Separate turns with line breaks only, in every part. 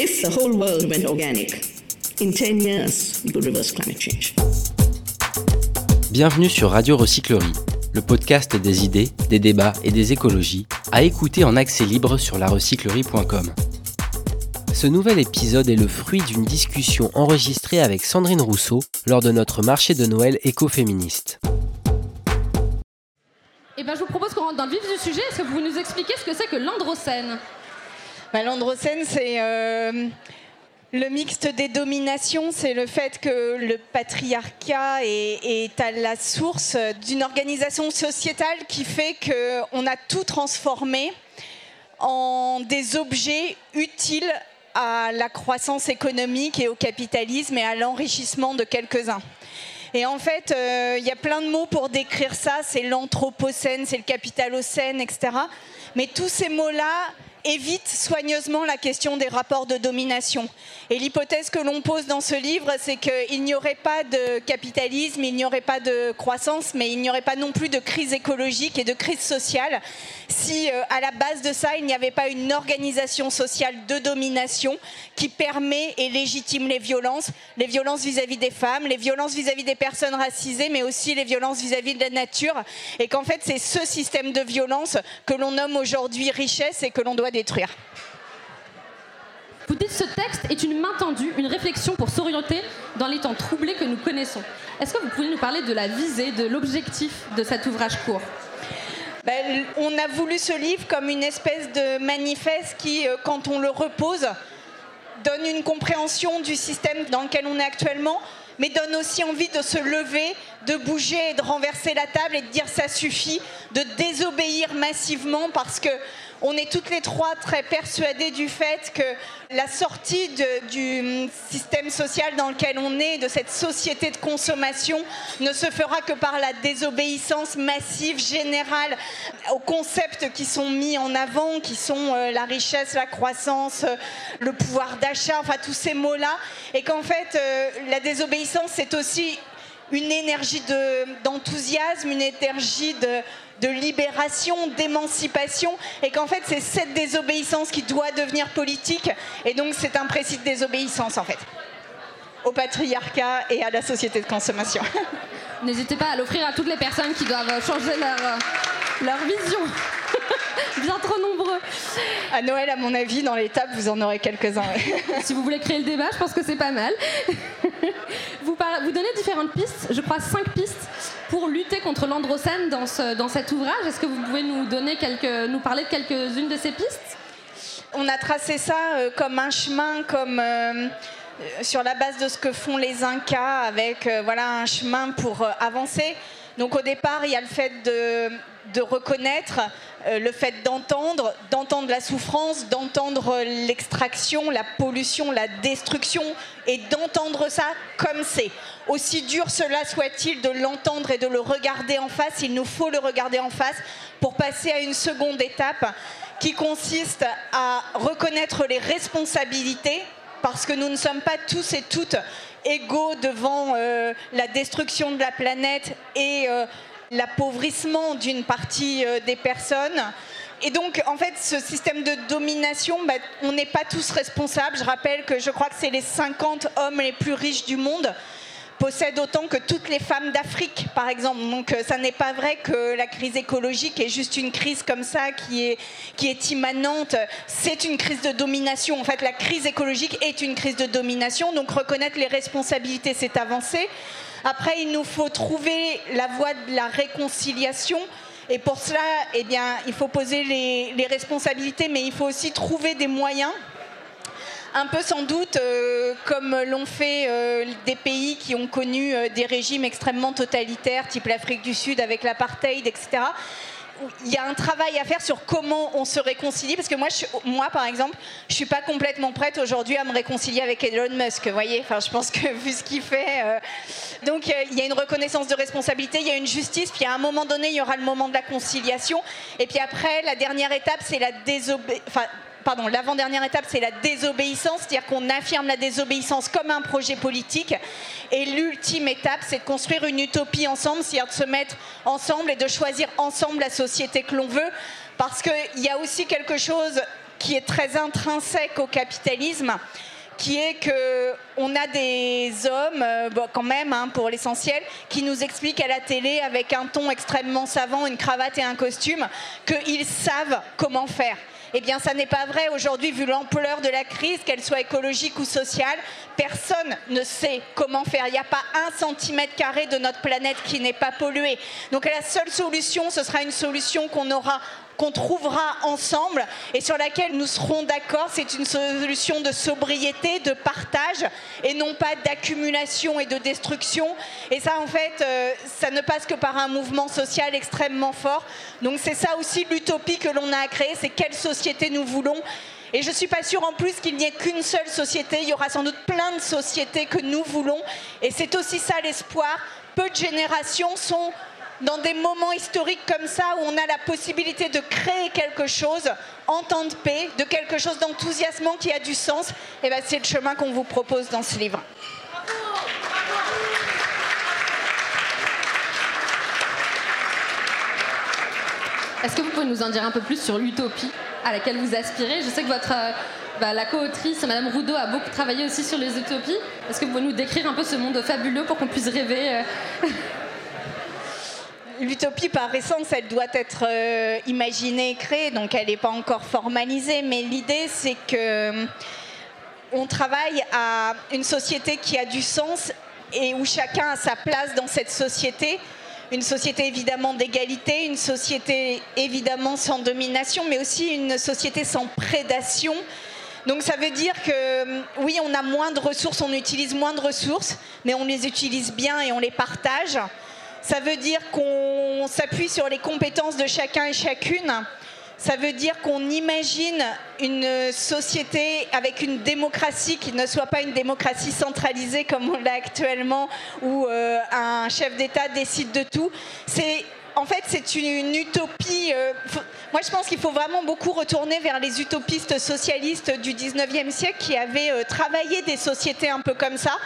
If the whole world went organic, in 10 years, we could reverse climate change.
Bienvenue sur Radio Recyclerie, le podcast des idées, des débats et des écologies, à écouter en accès libre sur larecyclerie.com. Ce nouvel épisode est le fruit d'une discussion enregistrée avec Sandrine Rousseau lors de notre marché de Noël écoféministe.
Eh ben, je vous propose qu'on rentre dans le vif du sujet. Est-ce que vous nous expliquez ce que c'est que l'androcène?
Bah, L'androcène, c'est euh, le mixte des dominations. C'est le fait que le patriarcat est, à la source d'une organisation sociétale qui fait qu'on a tout transformé en des objets utiles à la croissance économique et au capitalisme et à l'enrichissement de quelques-uns. Et en fait, euh, il y a plein de mots pour décrire ça. C'est l'anthropocène, c'est le capitalocène, etc. Mais tous ces mots-là évite soigneusement la question des rapports de domination. Et l'hypothèse que l'on pose dans ce livre, c'est qu'il n'y aurait pas de capitalisme, il n'y aurait pas de croissance, mais il n'y aurait pas non plus de crise écologique et de crise sociale si euh, à la base de ça, il n'y avait pas une organisation sociale de domination qui permet et légitime les violences, les violences vis-à-vis des femmes, les violences vis-à-vis des personnes racisées, mais aussi les violences vis-à-vis de la nature, et qu'en fait c'est ce système de violence que l'on nomme aujourd'hui richesse et que l'on doit détruire.
Vous dites ce texte est une main tendue, une réflexion pour s'orienter dans les temps troublés que nous connaissons. Est-ce que vous pouvez nous parler de la visée, de l'objectif de cet ouvrage court?
Ben, On a voulu ce livre comme une espèce de manifeste qui, euh, quand on le repose, donne une compréhension du système dans lequel on est actuellement, mais donne aussi envie de se lever, de bouger et de renverser la table et de dire ça suffit, de désobéir massivement parce que on est toutes les trois très persuadées du fait que la sortie du système social dans lequel on est, de cette société de consommation, ne se fera que par la désobéissance massive, générale, aux concepts qui sont mis en avant, qui sont euh, la richesse, la croissance, euh, le pouvoir d'achat, enfin tous ces mots-là, et qu'en fait, euh, la désobéissance, c'est aussi une énergie d'enthousiasme, une énergie de de libération, d'émancipation, et qu'en fait c'est cette désobéissance qui doit devenir politique, et donc c'est un précis de désobéissance en fait, au patriarcat et à la société de consommation.
N'hésitez pas à l'offrir à toutes les personnes qui doivent changer leur, euh, leur vision. Bien trop nombreux.
À Noël, à mon avis, dans les tables, vous en aurez quelques-uns.
si vous voulez créer le débat, je pense que c'est pas mal. vous, vous donnez différentes pistes, je crois cinq pistes pour lutter contre l'androcène dans, dans cet ouvrage. Est-ce que vous pouvez nous, donner quelques, nous parler de quelques-unes de ces pistes?
On a tracé ça euh, comme un chemin, comme euh, sur la base de ce que font les Incas, avec euh, voilà un chemin pour avancer. Donc au départ, il y a le fait de, de reconnaître, le fait d'entendre, d'entendre la souffrance, d'entendre l'extraction, la pollution, la destruction, et d'entendre ça comme c'est. Aussi dur cela soit-il de l'entendre et de le regarder en face, il nous faut le regarder en face pour passer à une seconde étape qui consiste à reconnaître les responsabilités, parce que nous ne sommes pas tous et toutes égaux devant euh, la destruction de la planète et euh, l'appauvrissement d'une partie euh, des personnes. Et donc, en fait, ce système de domination, bah, on n'est pas tous responsables. Je rappelle que je crois que c'est les 50 hommes les plus riches du monde possèdent autant que toutes les femmes d'Afrique, par exemple. Donc, euh, ça n'est pas vrai que la crise écologique est juste une crise comme ça qui est, qui est immanente. C'est une crise de domination. En fait, la crise écologique est une crise de domination. Donc, reconnaître les responsabilités, c'est avancer. Après, il nous faut trouver la voie de la réconciliation. Et pour cela, eh bien, il faut poser les, responsabilités, mais il faut aussi trouver des moyens un peu sans doute euh, comme l'ont fait euh, des pays qui ont connu euh, des régimes extrêmement totalitaires, type l'Afrique du Sud avec l'apartheid, etc il y a un travail à faire sur comment on se réconcilie. Parce que moi, moi par exemple, je suis pas complètement prête aujourd'hui à me réconcilier avec Elon Musk. Vous voyez, enfin, je pense que vu ce qu'il fait, donc il y a une reconnaissance de responsabilité, il y a une justice. Puis à un moment donné, il y aura le moment de la conciliation. Et puis après, la dernière étape, c'est la désobéissance pardon, l'avant-dernière étape, c'est la désobéissance, c'est-à-dire qu'on affirme la désobéissance comme un projet politique. Et l'ultime étape, c'est de construire une utopie ensemble, c'est-à-dire de se mettre ensemble et de choisir ensemble la société que l'on veut. Parce qu'il y a aussi quelque chose qui est très intrinsèque au capitalisme qui est que on a des hommes, euh, quand même, hein, pour l'essentiel, qui nous expliquent à la télé avec un ton extrêmement savant, une cravate et un costume, qu'ils savent comment faire. Eh bien, ça n'est pas vrai aujourd'hui, vu l'ampleur de la crise, qu'elle soit écologique ou sociale. Personne ne sait comment faire. Il n'y a pas un centimètre carré de notre planète qui n'est pas pollué. Donc, la seule solution, ce sera une solution qu'on aura qu'on trouvera ensemble et sur laquelle nous serons d'accord. C'est une solution de sobriété, de partage et non pas d'accumulation et de destruction. Et ça, en fait, euh, ça ne passe que par un mouvement social extrêmement fort. Donc c'est ça aussi l'utopie que l'on a à créer, c'est quelle société nous voulons. Et je ne suis pas sûre en plus qu'il n'y ait qu'une seule société, il y aura sans doute plein de sociétés que nous voulons. Et c'est aussi ça l'espoir. Peu de générations sont dans des moments historiques comme ça où on a la possibilité de créer quelque chose en temps de paix, de quelque chose d'enthousiasmant qui a du sens, et eh ben c'est le chemin qu'on vous propose dans ce livre.
Est-ce que vous pouvez nous en dire un peu plus sur l'utopie à laquelle vous aspirez? Je sais que votre, euh, bah, la co-autrice, Madame Roudot, a beaucoup travaillé aussi sur les utopies. Est-ce que vous pouvez nous décrire un peu ce monde fabuleux pour qu'on puisse rêver euh
l'utopie par essence, elle doit être euh, imaginée et créée, donc elle n'est pas encore formalisée. Mais l'idée, c'est que euh, on travaille à une société qui a du sens et où chacun a sa place dans cette société. Une société évidemment d'égalité, une société évidemment sans domination, mais aussi une société sans prédation. Donc ça veut dire que euh, oui, on a moins de ressources, on utilise moins de ressources, mais on les utilise bien et on les partage. Ça veut dire qu'on s'appuie sur les compétences de chacun et chacune. Ça veut dire qu'on imagine une société avec une démocratie qui ne soit pas une démocratie centralisée comme on l'a actuellement, où euh, un chef d'État décide de tout. En fait, c'est une, utopie. Euh, moi, je pense qu'il faut vraiment beaucoup retourner vers les utopistes socialistes du 19e siècle qui avaient euh, travaillé des sociétés un peu comme ça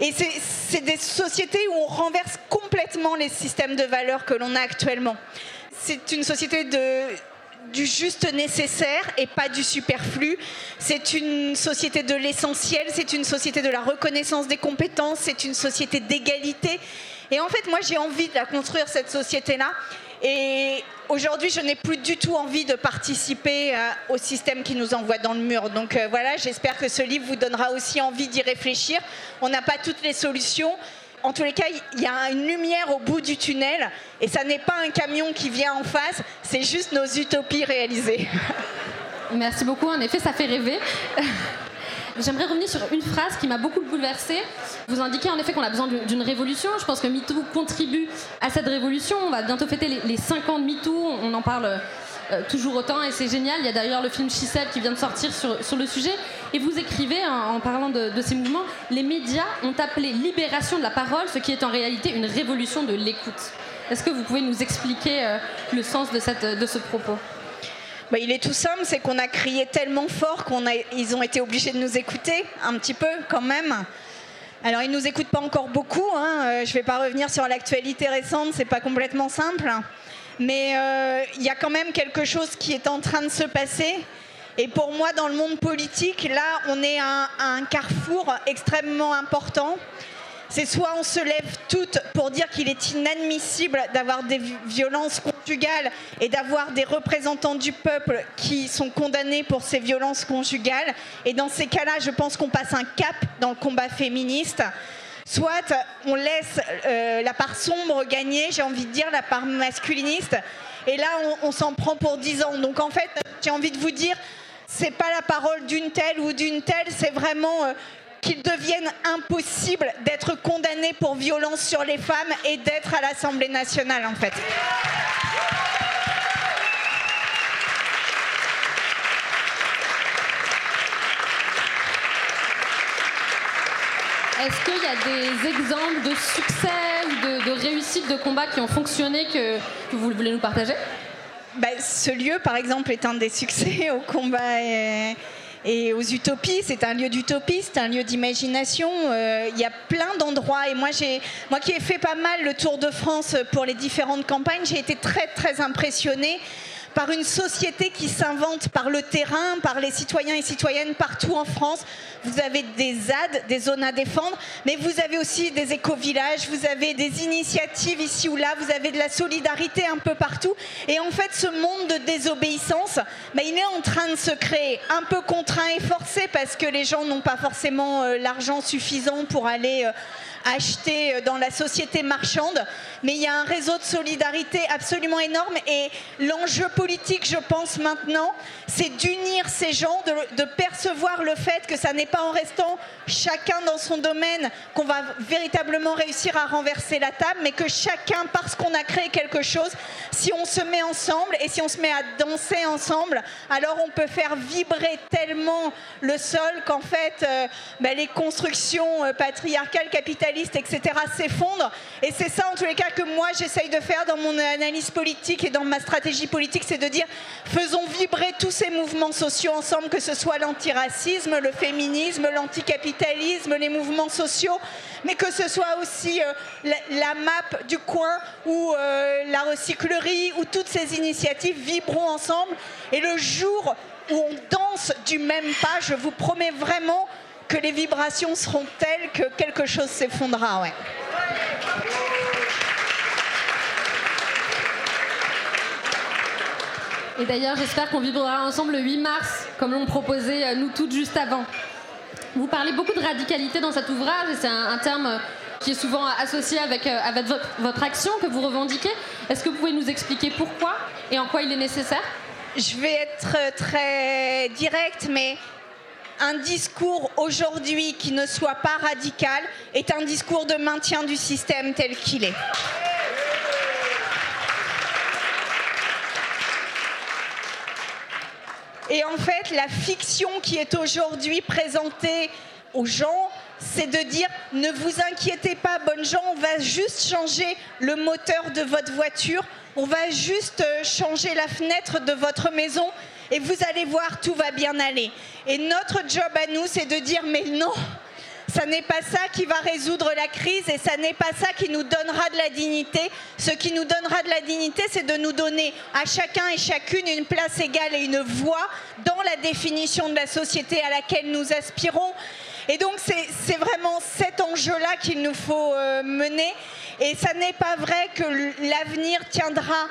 et c'est des sociétés où on renverse complètement les systèmes de valeurs que l'on a actuellement. C'est une société du juste nécessaire et pas du superflu. C'est une société de l'essentiel, c'est une société de la reconnaissance des compétences, c'est une société d'égalité. Et en fait, moi, j'ai envie de la construire, cette société-là. Et aujourd'hui, je n'ai plus du tout envie de participer euh, au système qui nous envoie dans le mur. Donc euh, voilà, j'espère que ce livre vous donnera aussi envie d'y réfléchir. On n'a pas toutes les solutions. En tous les cas, il y a une lumière au bout du tunnel et ça n'est pas un camion qui vient en face, c'est juste nos utopies réalisées.
Merci beaucoup, en effet, ça fait rêver. J'aimerais revenir sur une phrase qui m'a beaucoup bouleversée. Vous indiquez en effet qu'on a besoin d'une révolution. Je pense que MeToo contribue à cette révolution. On va bientôt fêter les, 5 ans de MeToo. On en parle euh, toujours autant et c'est génial. Il y a d'ailleurs le film She qui vient de sortir sur, le sujet. Et vous écrivez, en, parlant de, ces mouvements, les médias ont appelé libération de la parole, ce qui est en réalité une révolution de l'écoute. Est-ce que vous pouvez nous expliquer euh, le sens de ce propos?
Il est tout simple, c'est qu'on a crié tellement fort qu'ils ont été obligés de nous écouter un petit peu quand même. Alors ils nous écoutent pas encore beaucoup. Hein. Euh, je ne vais pas revenir sur l'actualité récente, c'est pas complètement simple. Mais euh, il y a quand même quelque chose qui est en train de se passer. Et pour moi, dans le monde politique, là, on est à un carrefour extrêmement important. C'est soit on se lève toutes pour dire qu'il est inadmissible d'avoir des violences et d'avoir des représentants du peuple qui sont condamnés pour ces violences conjugales. Et dans ces cas-là, je pense qu'on passe un cap dans le combat féministe. Soit on laisse euh, la part sombre gagner, j'ai envie de dire, la part masculiniste. Et là, on, s'en prend pour 10 ans. Donc en fait, j'ai envie de vous dire, c'est pas la parole d'une telle ou d'une telle, c'est vraiment euh, qu'il devienne impossible d'être condamné pour violence sur les femmes et d'être à l'Assemblée nationale en fait.
Est-ce qu'il y a des exemples de succès ou de, réussite de combats qui ont fonctionné que, vous voulez nous partager?
Ben, Ce lieu, par exemple, est un des succès au combat. Et et aux utopies. C'est un lieu d'utopie, c'est un lieu d'imagination. Euh, il y a plein d'endroits. Et moi, moi qui ai fait pas mal le tour de France pour les différentes campagnes, j'ai été très très impressionnée par une société qui s'invente par le terrain, par les citoyens et citoyennes partout en France. Vous avez des ZAD, des zones à défendre, mais vous avez aussi des éco-villages, vous avez des initiatives ici ou là, vous avez de la solidarité un peu partout. Et en fait, ce monde de désobéissance, ben, il est en train de se créer, un peu contraint et forcé parce que les gens n'ont pas forcément euh, l'argent suffisant pour aller... Euh, acheter euh, dans la société marchande, mais il y a un réseau de solidarité absolument énorme et l'enjeu politique, je pense maintenant, c'est d'unir ces gens, de, percevoir le fait que ça n'est pas en restant chacun dans son domaine qu'on va véritablement réussir à renverser la table, mais que chacun, parce qu'on a créé quelque chose, si on se met ensemble et si on se met à danser ensemble, alors on peut faire vibrer tellement le sol qu'en fait, euh, ben, les constructions euh, patriarcales, capitalistes, etc., s'effondrent. Et c'est ça, en tous les cas, que moi, j'essaye de faire dans mon analyse politique et dans ma stratégie politique, c'est de dire, faisons vibrer tous ces mouvements sociaux ensemble, que ce soit l'antiracisme, le féminisme, l'anticapitalisme, les mouvements sociaux, mais que ce soit aussi euh, la, map du coin ou euh, la recyclerie, ou toutes ces initiatives vibreront ensemble. Et le jour où on danse du même pas, je vous promets vraiment que les vibrations seront telles que quelque chose s'effondrera. Ouais.
Et d'ailleurs, j'espère qu'on vibrera ensemble le 8 mars, comme l'ont proposé euh, nous toutes juste avant. Vous parlez beaucoup de radicalité dans cet ouvrage, et c'est un, terme qui est souvent associé avec, euh, avec votre, votre action que vous revendiquez. Est-ce que vous pouvez nous expliquer pourquoi et en quoi il est nécessaire?
Je vais être très directe, mais un discours aujourd'hui qui ne soit pas radical est un discours de maintien du système tel qu'il est. Et en fait, la fiction qui est aujourd'hui présentée aux gens, c'est de dire ne vous inquiétez pas, bonnes gens, on va juste changer le moteur de votre voiture, on va juste euh, changer la fenêtre de votre maison et vous allez voir, tout va bien aller. Et notre job à nous, c'est de dire, mais non, ça n'est pas ça qui va résoudre la crise et ça n'est pas ça qui nous donnera de la dignité. Ce qui nous donnera de la dignité, c'est de nous donner à chacun et chacune une place égale et une voix dans la définition de la société à laquelle nous aspirons. Et donc c'est vraiment cet enjeu-là qu'il nous faut euh, mener. Et ça n'est pas vrai que l'avenir tiendra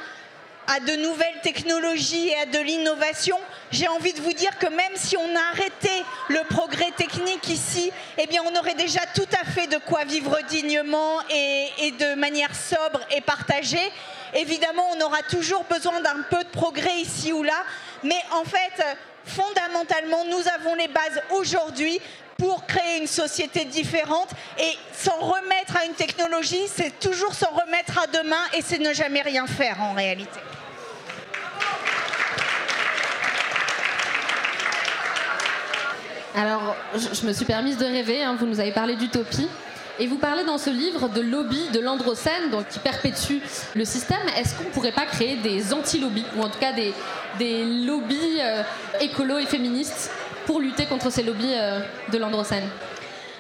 à de nouvelles technologies et à de l'innovation, j'ai envie de vous dire que même si on a le progrès technique ici, eh on aurait déjà tout à fait de quoi vivre dignement et de manière sobre et partagée. Évidemment, on aura toujours besoin d'un peu de progrès ici ou là, mais en fait, fondamentalement, nous avons les bases aujourd'hui pour créer une société différente et s'en remettre à une technologie, c'est toujours s'en remettre à demain et c'est ne jamais rien faire en réalité.
Alors, je, me suis permise de rêver, hein, vous nous avez parlé d'utopie. Et vous parlez dans ce livre de lobby de l'androcène, donc qui perpétue le système. Est-ce qu'on ne pourrait pas créer des anti-lobbies, ou en tout cas des, des lobbies euh, écolos et féministes? Pour lutter contre ces lobbies euh, de l'androcène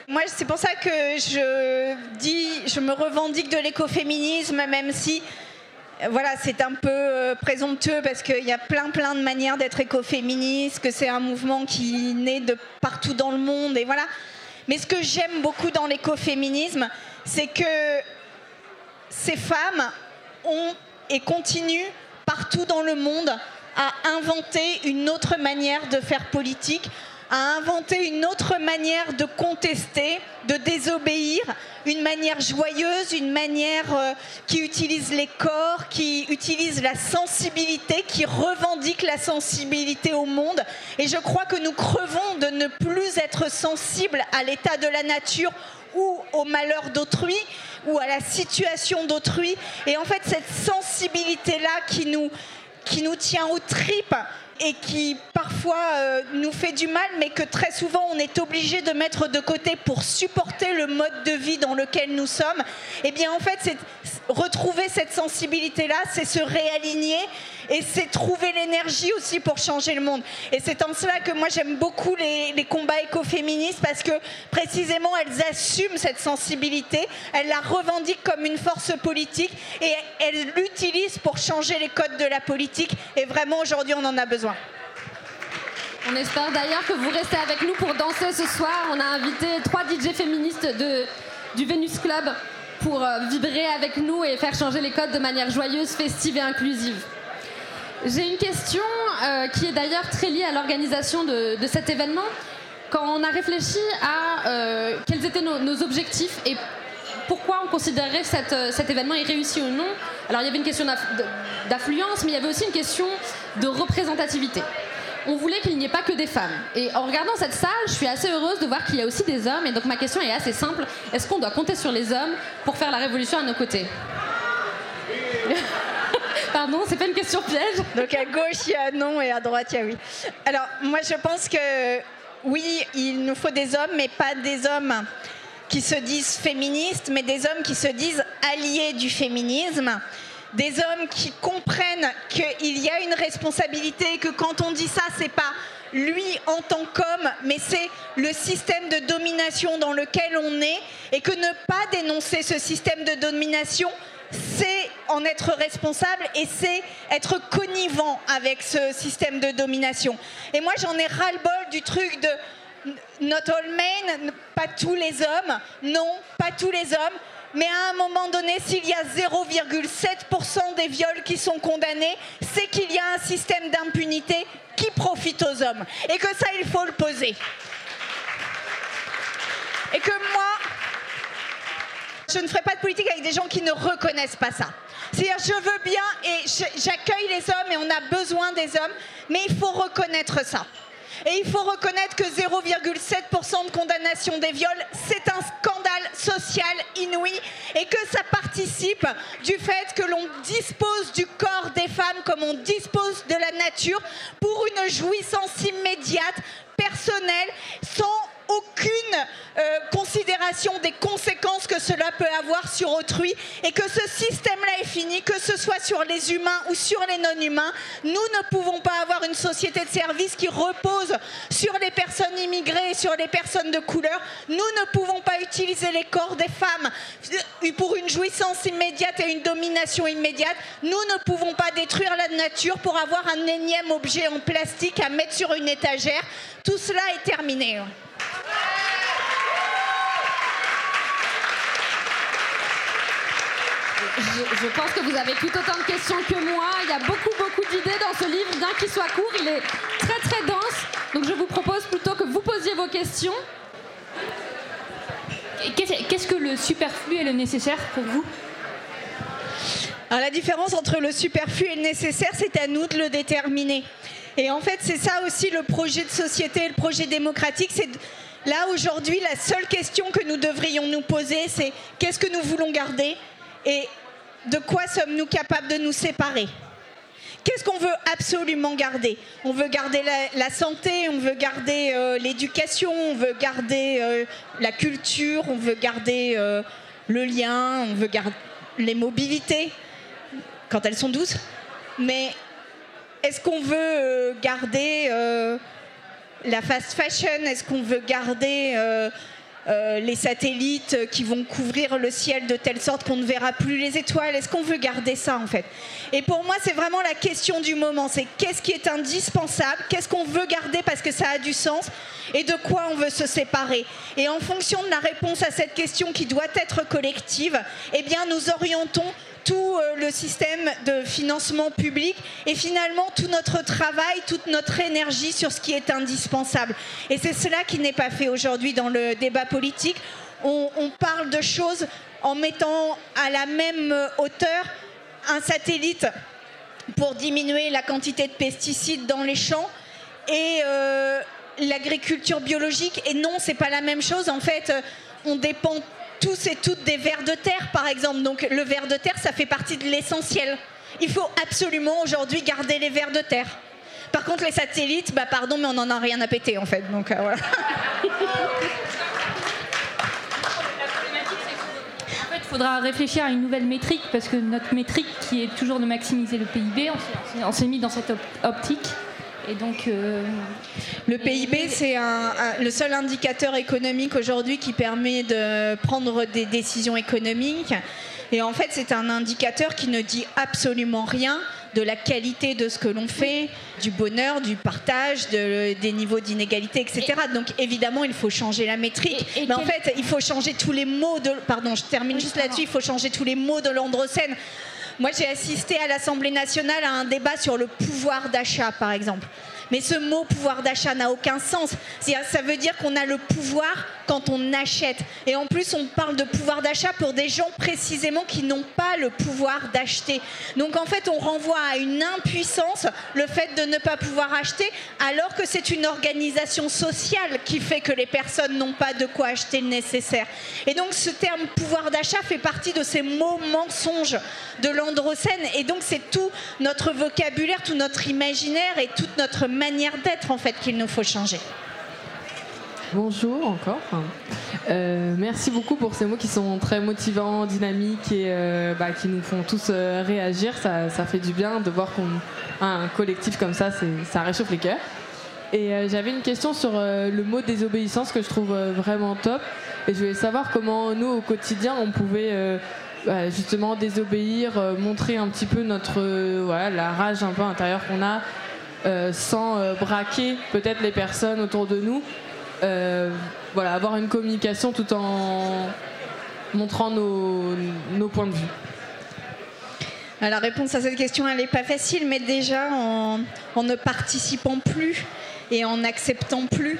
moi, c'est pour ça que je dis, je me revendique de l'écoféminisme, même si voilà, c'est un peu euh, présomptueux parce qu'il y a plein plein de manières d'être écoféministe, que c'est un mouvement qui naît de partout dans le monde et voilà. Mais ce que j'aime beaucoup dans l'écoféminisme, c'est que ces femmes ont et continuent partout dans le monde à inventer une autre manière de faire politique, à inventer une autre manière de contester, de désobéir, une manière joyeuse, une manière euh, qui utilise les corps, qui utilise la sensibilité, qui revendique la sensibilité au monde. Et je crois que nous crevons de ne plus être sensibles à l'état de la nature ou au malheur d'autrui ou à la situation d'autrui. Et en fait, cette sensibilité-là qui nous, qui nous tient aux tripes, et qui parfois euh, nous fait du mal, mais que très souvent on est obligé de mettre de côté pour supporter le mode de vie dans lequel nous sommes, eh bien en fait, c'est retrouver cette sensibilité-là, c'est se réaligner Et c'est trouver l'énergie aussi pour changer le monde. Et c'est en cela que moi j'aime beaucoup les, combats écoféministes parce que précisément elles assument cette sensibilité, elles la revendiquent comme une force politique et elles l'utilisent pour changer les codes de la politique. Et vraiment aujourd'hui on en a besoin.
On espère d'ailleurs que vous restez avec nous pour danser ce soir. On a invité trois DJ féministes du Venus Club pour euh, vibrer avec nous et faire changer les codes de manière joyeuse, festive et inclusive. J'ai une question euh, qui est d'ailleurs très liée à l'organisation de, cet événement. Quand on a réfléchi à euh, quels étaient nos, objectifs et pourquoi on considérait cette, cet événement est réussi ou non, alors il y avait une question d'affluence, mais il y avait aussi une question de représentativité on voulait qu'il n'y ait pas que des femmes. Et en regardant cette salle, je suis assez heureuse de voir qu'il y a aussi des hommes. Et donc ma question est assez simple. Est-ce qu'on doit compter sur les hommes pour faire la révolution à nos côtés? Pardon, c'est pas une question piège.
Donc à gauche, il y a non et à droite, il y a oui. Alors moi, je pense que oui, il nous faut des hommes, mais pas des hommes qui se disent féministes, mais des hommes qui se disent alliés du féminisme des hommes qui comprennent qu'il y a une responsabilité, que quand on dit ça, c'est pas lui en tant qu'homme, mais c'est le système de domination dans lequel on est, et que ne pas dénoncer ce système de domination, c'est en être responsable et c'est être connivant avec ce système de domination. Et moi, j'en ai ras-le-bol du truc de not all men, pas tous les hommes, non, pas tous les hommes, mais à un moment donné, s'il y a 0,7% des viols qui sont condamnés, c'est qu'il y a un système d'impunité qui profite aux hommes. Et que ça, il faut le poser. Et que moi, je ne ferai pas de politique avec des gens qui ne reconnaissent pas ça. C'est-à-dire, je veux bien et j'accueille les hommes et on a besoin des hommes, mais il faut reconnaître ça. Et il faut reconnaître que 0,7% de condamnation des viols, c'est un scandale social inouï et que ça participe du fait que l'on dispose du corps des femmes comme on dispose de la nature pour une jouissance immédiate, personnelle, sans aucune euh, considération des conséquences que cela peut avoir sur autrui et que ce système-là est fini, que ce soit sur les humains ou sur les non-humains. Nous ne pouvons pas avoir une société de service qui repose sur les personnes immigrées et sur les personnes de couleur. Nous ne pouvons pas utiliser les corps des femmes pour une jouissance immédiate et une domination immédiate. Nous ne pouvons pas détruire la nature pour avoir un énième objet en plastique à mettre sur une étagère. Tout cela est terminé.
Je, je, pense que vous avez tout autant de questions que moi. Il y a beaucoup, beaucoup d'idées dans ce livre, bien qu'il soit court. Il est très, très dense. Donc je vous propose plutôt que vous posiez vos questions.
Qu'est-ce que le superflu et le nécessaire pour vous?
Alors la différence entre le superflu et le nécessaire, c'est à nous de le déterminer. Et en fait, c'est ça aussi le projet de société, le projet démocratique, c'est là aujourd'hui la seule question que nous devrions nous poser, c'est qu'est-ce que nous voulons garder et de quoi sommes-nous capables de nous séparer? Qu'est-ce qu'on veut absolument garder? On veut garder la, santé, on veut garder euh, l'éducation, on veut garder euh, la culture, on veut garder euh, le lien, on veut garder les mobilités, quand elles sont douces. Mais est-ce qu'on veut garder la fast fashion Est-ce qu'on veut garder euh, les satellites qui vont couvrir le ciel de telle sorte qu'on ne verra plus les étoiles? Est-ce qu'on veut garder ça en fait? Et pour moi, c'est vraiment la question du moment. C'est qu'est-ce qui est indispensable? Qu'est-ce qu'on veut garder parce que ça a du sens? Et de quoi on veut se séparer? Et en fonction de la réponse à cette question qui doit être collective, eh bien, nous orientons tout euh, le système de financement public et finalement tout notre travail, toute notre énergie sur ce qui est indispensable. Et c'est cela qui n'est pas fait aujourd'hui dans le débat politique. On, parle de choses en mettant à la même hauteur un satellite pour diminuer la quantité de pesticides dans les champs et euh, l'agriculture biologique. Et non, c'est pas la même chose. En fait, on dépend tous et toutes des vers de terre, par exemple. Donc le ver de terre, ça fait partie de l'essentiel. Il faut absolument aujourd'hui garder les vers de terre. Par contre, les satellites, bah pardon, mais on n'en a rien à péter en fait. Donc euh, voilà.
Fait, faudra réfléchir à une nouvelle métrique parce que notre métrique qui est toujours de maximiser le PIB, on s'est- mis dans cette op- optique. Et donc, euh,
Le PIB, c'est un- un- le seul indicateur économique aujourd'hui qui permet de prendre des décisions économiques. Et en fait, c'est un indicateur qui ne dit absolument rien de la qualité de ce que l'on fait, du bonheur, du partage, de- des niveaux d'inégalité, etc. Donc évidemment, il faut changer la métrique.
Et- et
Mais en
quel-
fait, il faut changer tous les mots de... Pardon, je termine
Oui,
juste là-dessus. Il faut changer tous les mots de l'androcène. Moi, j'ai assisté à l'Assemblée nationale à un débat sur le pouvoir d'achat, par exemple. Mais ce mot pouvoir d'achat n'a aucun sens. Ça veut dire qu'on a le pouvoir quand on achète. Et en plus, on parle de pouvoir d'achat pour des gens précisément qui n'ont pas le pouvoir d'acheter. Donc en fait, on renvoie à une impuissance le fait de ne pas pouvoir acheter, alors que c'est une organisation sociale qui fait que les personnes n'ont pas de quoi acheter le nécessaire. Et donc ce terme pouvoir d'achat fait partie de ces mots mensonges de l'androcène. Et donc c'est tout notre vocabulaire, tout notre imaginaire et toute notre manière d'être en fait qu'il nous faut changer.
Bonjour encore. Euh, merci beaucoup pour ces mots qui sont très motivants, dynamiques et euh, bah, qui nous font tous euh, réagir. Ça, fait du bien de voir qu'on a un collectif comme ça, ça réchauffe les cœurs. Et j'avais une question sur le mot désobéissance que je trouve vraiment top. Et je voulais savoir comment nous, au quotidien, on pouvait bah, justement désobéir, montrer un petit peu notre, voilà, la rage un peu intérieure qu'on a, sans braquer peut-être les personnes autour de nous. Euh, voilà, avoir une communication tout en montrant nos, nos points de vue.
La réponse à cette question, elle n'est pas facile, mais déjà en, en ne participant plus et en n'acceptant plus.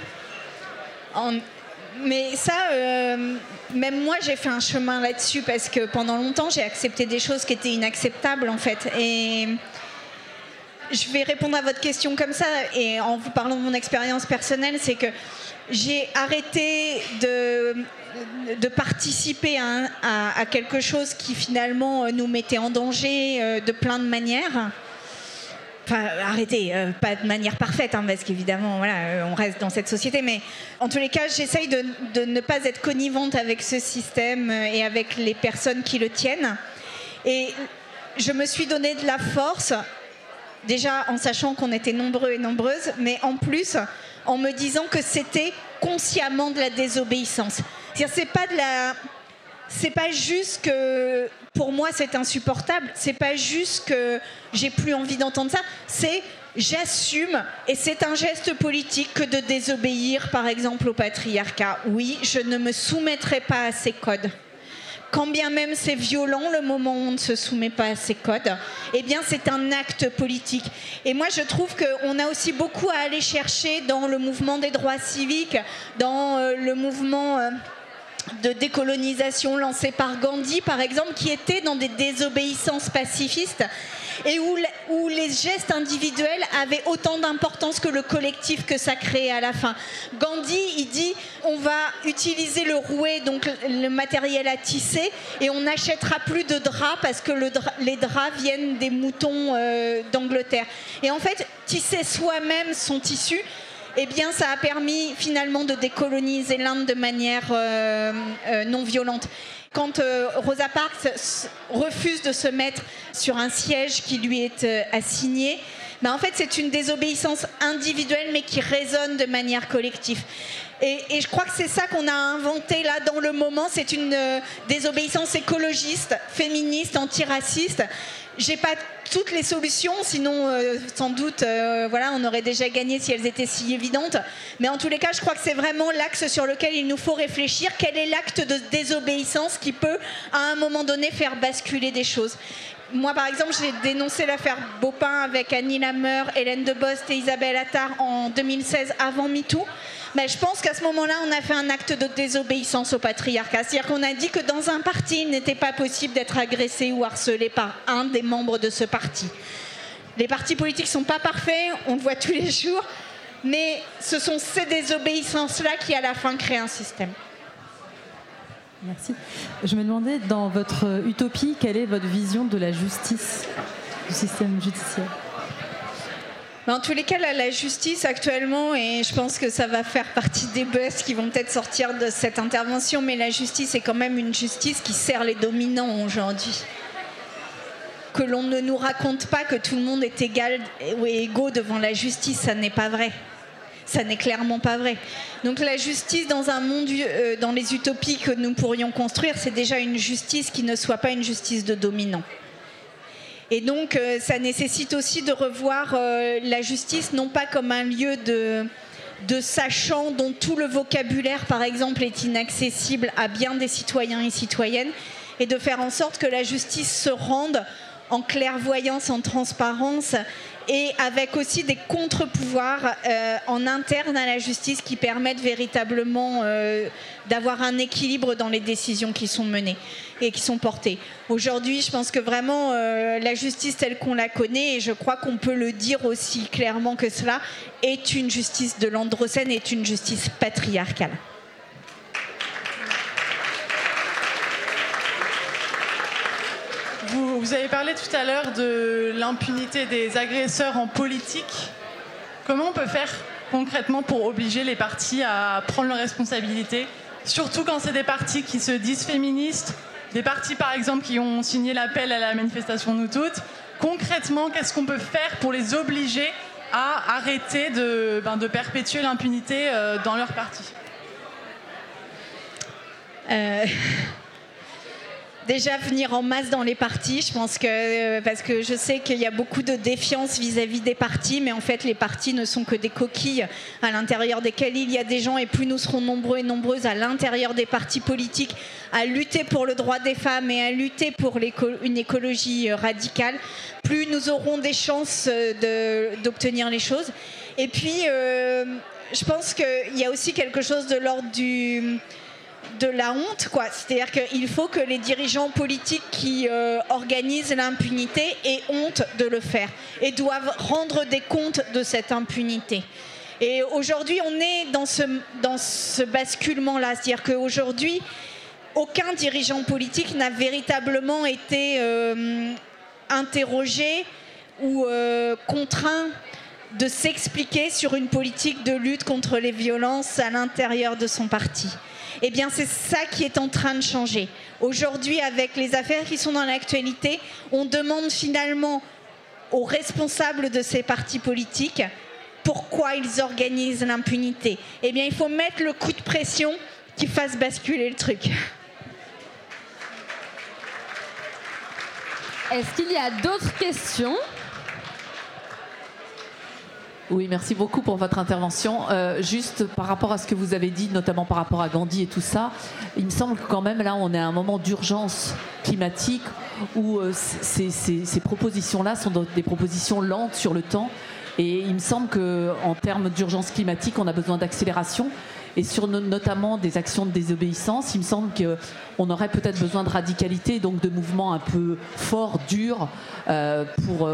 Mais ça, euh, même moi, j'ai fait un chemin là-dessus parce que pendant longtemps, j'ai accepté des choses qui étaient inacceptables en fait. Et je vais répondre à votre question comme ça et en vous parlant de mon expérience personnelle, c'est que j'ai arrêté de, participer à, quelque chose qui finalement euh, nous mettait en danger euh, de plein de manières. Enfin, arrêtez, euh, pas de manière parfaite, hein, parce qu'évidemment, voilà, on reste dans cette société, mais en tous les cas, j'essaye de, de ne pas être connivente avec ce système et avec les personnes qui le tiennent. Et je me suis donné de la force déjà en sachant qu'on était nombreux et nombreuses, mais en plus en me disant que c'était consciemment de la désobéissance. C'est-à-dire, c'est pas de la, c'est pas juste que pour moi c'est insupportable, c'est pas juste que j'ai plus envie d'entendre ça, c'est j'assume et c'est un geste politique que de désobéir par exemple au patriarcat. Oui, je ne me soumettrai pas à ces codes quand bien même c'est violent le moment où on ne se soumet pas à ces codes, eh bien c'est un acte politique. Et moi je trouve qu'on a aussi beaucoup à aller chercher dans le mouvement des droits civiques, dans euh, le mouvement... euh, de décolonisation lancé par Gandhi, par exemple, qui était dans des désobéissances pacifistes et où, les gestes individuels avaient autant d'importance que le collectif que ça créait à la fin. Gandhi, il dit on va utiliser le rouet, donc le matériel à tisser, et on n'achètera plus de draps parce que les draps viennent des moutons euh, d'Angleterre. Et en fait, tisser soi-même son tissu, eh bien, ça a permis finalement de décoloniser l'Inde de manière euh, euh, non violente. Quand euh, Rosa Parks refuse de se mettre sur un siège qui lui est euh, assigné, ben, en fait, c'est une désobéissance individuelle, mais qui résonne de manière collective. Et, et je crois que c'est ça qu'on a inventé là dans le moment. C'est une euh, désobéissance écologiste, féministe, antiraciste. J'ai pas toutes les solutions, sinon euh, sans doute, euh, voilà, on aurait déjà gagné si elles étaient si évidentes. Mais en tous les cas, je crois que c'est vraiment l'axe sur lequel il nous faut réfléchir. Quel est l'acte de désobéissance qui peut, à un moment donné, faire basculer des choses? Moi, par exemple, j'ai dénoncé l'affaire Baupin avec Annie Lameur, Hélène Debost et Isabelle Attard en 2016 avant MeToo. Mais je pense qu'à ce moment-là, on a fait un acte de désobéissance au patriarcat. C'est-à-dire qu'on a dit que dans un parti, il n'était pas possible d'être agressé ou harcelé par un des membres de ce parti. Les partis politiques ne sont pas parfaits, on le voit tous les jours, mais ce sont ces désobéissances-là qui, à la fin, créent un système.
Merci. Je me demandais, dans votre utopie, quelle est votre vision de la justice, du système judiciaire?
En tous les cas, la justice actuellement, et je pense que ça va faire partie des buzz qui vont peut-être sortir de cette intervention, mais la justice est quand même une justice qui sert les dominants aujourd'hui. Que l'on ne nous raconte pas que tout le monde est égal ou égaux devant la justice, ça n'est pas vrai. Ça n'est clairement pas vrai. Donc la justice dans un monde, euh, dans les utopies que nous pourrions construire, c'est déjà une justice qui ne soit pas une justice de dominants. Et donc, euh, ça nécessite aussi de revoir euh, la justice, non pas comme un lieu de, de sachants dont tout le vocabulaire, par exemple, est inaccessible à bien des citoyens et citoyennes, et de faire en sorte que la justice se rende en clairvoyance, en transparence, et avec aussi des contre-pouvoirs euh, en interne à la justice qui permettent véritablement euh, d'avoir un équilibre dans les décisions qui sont menées et qui sont portées. Aujourd'hui, je pense que vraiment euh, la justice telle qu'on la connaît, et je crois qu'on peut le dire aussi clairement que cela, est une justice de l'androcène, est une justice patriarcale.
Vous, avez parlé tout à l'heure de l'impunité des agresseurs en politique. Comment on peut faire concrètement pour obliger les partis à prendre leurs responsabilités? Surtout quand c'est des partis qui se disent féministes, des partis par exemple qui ont signé l'appel à la manifestation Nous Toutes. Concrètement, qu'est-ce qu'on peut faire pour les obliger à arrêter de, ben, perpétuer l'impunité euh, dans leur parti?
Euh, déjà venir en masse dans les partis. Je pense que euh, parce que je sais qu'il y a beaucoup de défiance vis-à-vis des partis, mais en fait les partis ne sont que des coquilles à l'intérieur desquelles il y a des gens et plus nous serons nombreux et nombreuses à l'intérieur des partis politiques à lutter pour le droit des femmes et à lutter pour une écologie euh, radicale, plus nous aurons des chances euh, d'obtenir les choses. Et puis je pense qu'il y a aussi quelque chose de l'ordre du de la honte, quoi. C'est-à-dire qu'il faut que les dirigeants politiques qui euh, organisent l'impunité aient honte de le faire et doivent rendre des comptes de cette impunité. Et aujourd'hui, on est dans ce, dans ce basculement-là. C'est-à-dire qu'aujourd'hui, aucun dirigeant politique n'a véritablement été euh, interrogé ou euh, contraint de s'expliquer sur une politique de lutte contre les violences à l'intérieur de son parti. Eh bien, c'est ça qui est en train de changer. Aujourd'hui, avec les affaires qui sont dans l'actualité, on demande finalement aux responsables de ces partis politiques pourquoi ils organisent l'impunité. Eh bien, il faut mettre le coup de pression qui fasse basculer le truc.
Est-ce qu'il y a d'autres questions?
Oui, merci beaucoup pour votre intervention. Euh, juste par rapport à ce que vous avez dit, notamment par rapport à Gandhi et tout ça, il me semble que quand même là, on est à un moment d'urgence climatique où euh, ces, propositions-là sont des propositions lentes sur le temps. Et il me semble qu'en termes d'urgence climatique, on a besoin d'accélération. Et sur notamment des actions de désobéissance, il me semble qu'on aurait peut-être besoin de radicalité, donc de mouvements un peu forts, durs, euh, pour,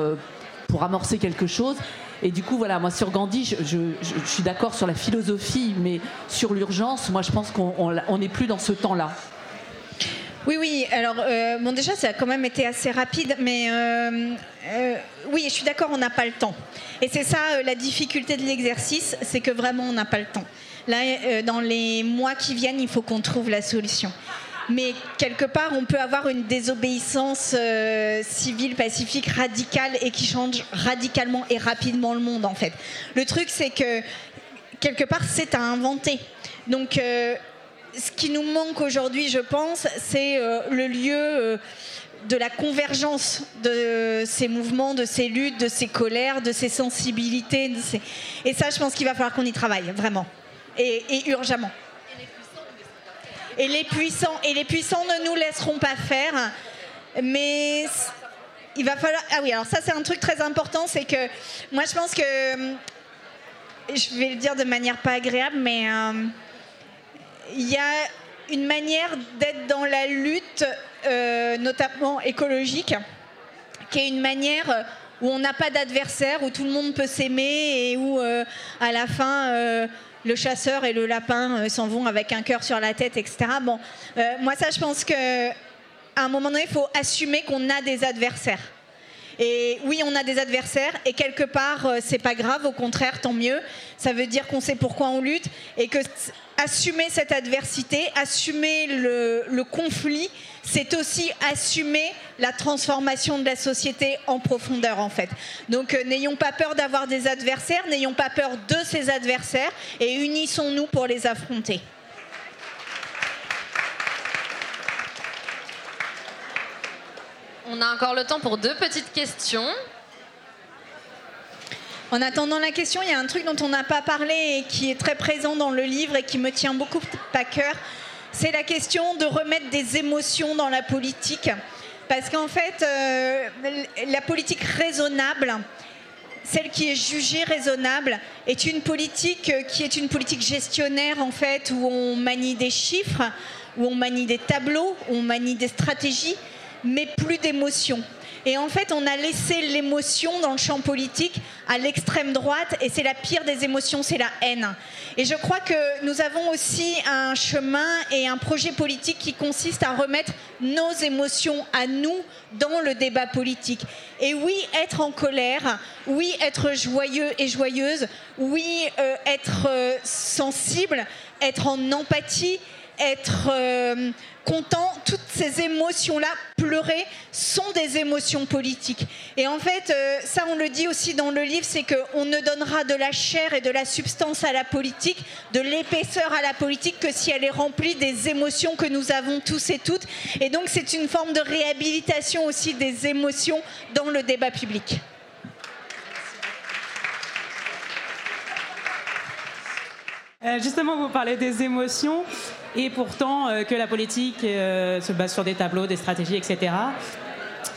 pour amorcer quelque chose. Et du coup, voilà, moi sur Gandhi, je, suis d'accord sur la philosophie, mais sur l'urgence, moi je pense qu'on n'est plus dans ce temps-là.
Oui, oui. Alors, euh, bon, déjà, ça a quand même été assez rapide, mais euh, euh, oui, je suis d'accord, on n'a pas le temps. Et c'est ça la difficulté de l'exercice, c'est que vraiment, on n'a pas le temps. Là, dans les mois qui viennent, il faut qu'on trouve la solution mais quelque part, on peut avoir une désobéissance euh, civile, pacifique, radicale et qui change radicalement et rapidement le monde, en fait. Le truc, c'est que quelque part, c'est à inventer. Donc, euh, ce qui nous manque aujourd'hui, je pense, c'est euh, le lieu de la convergence de ces mouvements, de ces luttes, de ces colères, de ces sensibilités. Et ça, je pense qu'il va falloir qu'on y travaille, vraiment. et, et urgemment. Et les puissants, ne nous laisseront pas faire. Mais il va falloir. Ah oui, alors ça c'est un truc très important, c'est que moi je pense que je vais le dire de manière pas agréable, mais euh, il y a une manière d'être dans la lutte, euh, notamment écologique, qui est une manière où on n'a pas d'adversaire, où tout le monde peut s'aimer et où euh, à la fin le chasseur et le lapin euh, s'en vont avec un cœur sur la tête, etc. Bon, euh, moi ça, je pense que à un moment donné, il faut assumer qu'on a des adversaires Et oui, on a des adversaires et quelque part, euh, c'est pas grave, au contraire, tant mieux. Ça veut dire qu'on sait pourquoi on lutte et que assumer cette adversité, assumer le, conflit, c'est aussi assumer la transformation de la société en profondeur en fait. Donc euh, n'ayons pas peur d'avoir des adversaires, n'ayons pas peur de ces adversaires et unissons-nous pour les affronter.
On a encore le temps pour deux petites questions.
En attendant la question, il y a un truc dont on n'a pas parlé et qui est très présent dans le livre et qui me tient beaucoup à cœur. C'est la question de remettre des émotions dans la politique. Parce qu'en fait, euh, la politique raisonnable, celle qui est jugée raisonnable, est une politique qui est une politique gestionnaire, en fait, où on manie des chiffres, où on manie des tableaux, où on manie des stratégies, mais plus d'émotions. Et en fait, on a laissé l'émotion dans le champ politique à l'extrême droite, et c'est la pire des émotions, c'est la haine. Et je crois que nous avons aussi un chemin et un projet politique qui consiste à remettre nos émotions à nous dans le débat politique. Et oui, être en colère, oui, être joyeux et joyeuse, oui, euh, être euh, sensible, être en empathie, être euh, content, toutes ces émotions-là, pleurer, sont des émotions politiques. Et en fait, euh, ça on le dit aussi dans le livre, c'est qu'on ne donnera de la chair et de la substance à la politique, de l'épaisseur à la politique, que si elle est remplie des émotions que nous avons tous et toutes. Et donc c'est une forme de réhabilitation aussi des émotions dans le débat public.
Euh, justement, vous parlez des émotions et pourtant euh, que la politique euh, se base sur des tableaux, des stratégies, etc.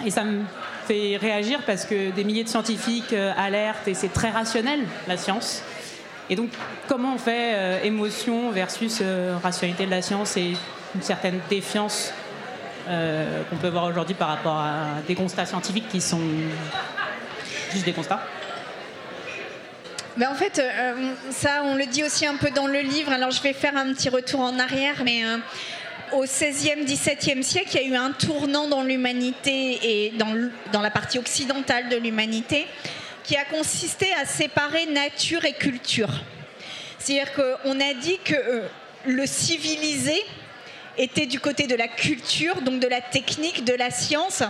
Et ça me fait réagir parce que des milliers de scientifiques alertent et c'est très rationnel, la science. Et donc, comment on fait émotion versus rationalité de la science et une certaine défiance qu'on peut voir aujourd'hui par rapport à des constats scientifiques qui sont juste des constats?
Ben en fait, euh, ça, on le dit aussi un peu dans le livre. Alors, je vais faire un petit retour en arrière, mais euh, au XVIe, XVIIe siècle, il y a eu un tournant dans l'humanité et dans, dans, la partie occidentale de l'humanité qui a consisté à séparer nature et culture. C'est-à-dire qu'on a dit que euh, le civilisé était du côté de la culture, donc de la technique, de la science,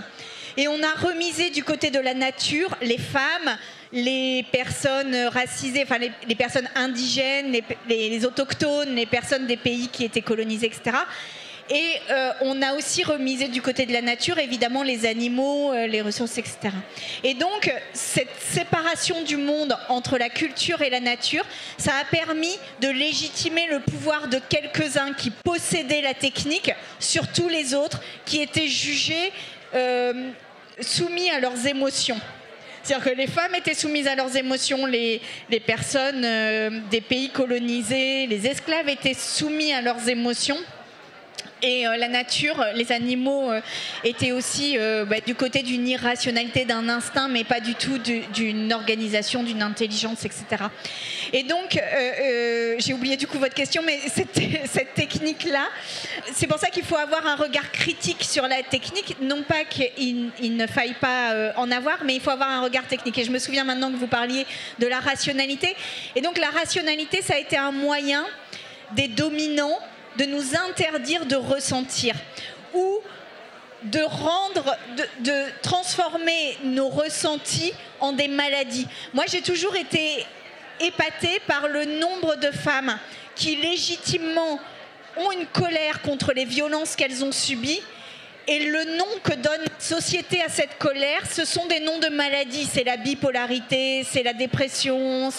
et on a remisé du côté de la nature les femmes, les personnes racisées, enfin les, personnes indigènes, les, autochtones, les personnes des pays qui étaient colonisés, etc. Et euh, on a aussi remisé du côté de la nature, évidemment, les animaux, euh, les ressources, etc. Et donc, cette séparation du monde entre la culture et la nature, ça a permis de légitimer le pouvoir de quelques-uns qui possédaient la technique sur tous les autres, qui étaient jugés euh, soumis à leurs émotions. C'est-à-dire que les femmes étaient soumises à leurs émotions, les, personnes euh, des pays colonisés, les esclaves étaient soumis à leurs émotions. Et euh, la nature, les animaux euh, étaient aussi euh, bah, du côté d'une irrationalité, d'un instinct, mais pas du tout d'une organisation, d'une intelligence, etc. Et donc, j'ai oublié du coup votre question, mais cette technique-là, c'est pour ça qu'il faut avoir un regard critique sur la technique, non pas qu'il ne faille pas en avoir, mais il faut avoir un regard technique. Et je me souviens maintenant que vous parliez de la rationalité. Et donc, la rationalité, ça a été un moyen des dominants de nous interdire de ressentir ou de rendre, de, transformer nos ressentis en des maladies. Moi, j'ai toujours été épatée par le nombre de femmes qui légitimement ont une colère contre les violences qu'elles ont subies. Et le nom que donne la société à cette colère, ce sont des noms de maladies. C'est la bipolarité, c'est la dépression.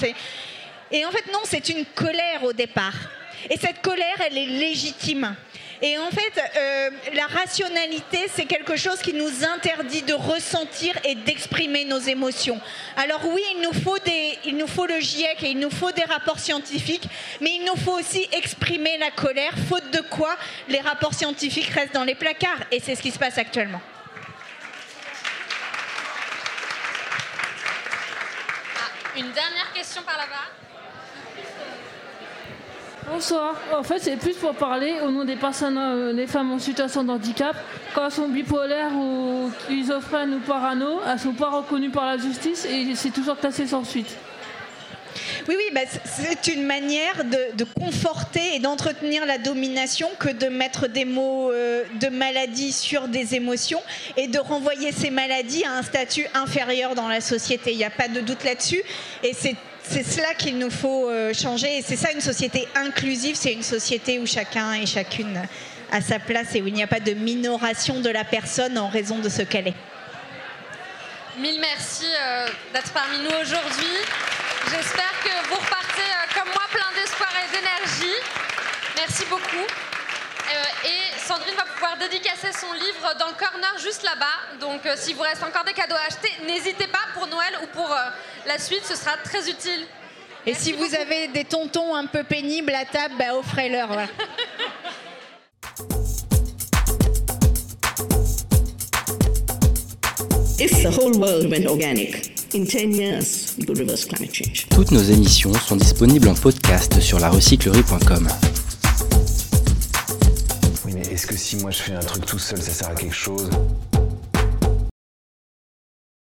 Et en fait, non, c'est une colère au départ. Et cette colère, elle est légitime. Et en fait, euh, la rationalité, c'est quelque chose qui nous interdit de ressentir et d'exprimer nos émotions. Alors oui, il nous, faut des, il nous faut le GIEC et il nous faut des rapports scientifiques, mais il nous faut aussi exprimer la colère, faute de quoi les rapports scientifiques restent dans les placards. Et c'est ce qui se passe actuellement.
Ah, une dernière question par là-bas.
Bonsoir. En fait, c'est plus pour parler au nom des personnes, euh, des femmes en situation de handicap. Quand elles sont bipolaires ou schizophrènes ou parano, elles sont pas reconnues par la justice et c'est toujours classé sans suite.
Oui, oui, bah, c'est une manière de, conforter et d'entretenir la domination que de mettre des mots euh, de maladie sur des émotions et de renvoyer ces maladies à un statut inférieur dans la société. Il n'y a pas de doute là-dessus. Et c'est c'est cela qu'il nous faut euh, changer et c'est ça une société inclusive, c'est une société où chacun et chacune a sa place et où il n'y a pas de minoration de la personne en raison de ce qu'elle est.
Mille merci euh, d'être parmi nous aujourd'hui. J'espère que vous repartez euh, comme moi plein d'espoir et d'énergie. Merci beaucoup. Et Sandrine va pouvoir dédicacer son livre dans le corner juste là-bas. Donc s'il vous reste encore des cadeaux à acheter, n'hésitez pas pour Noël ou pour la suite, ce sera très utile.
Et si vous avez des tontons un peu pénibles à table, bah, offrez-leur.
Toutes nos émissions sont disponibles en podcast sur larecyclerie.com.
Est-ce que si moi je fais un truc tout seul, ça sert à quelque chose?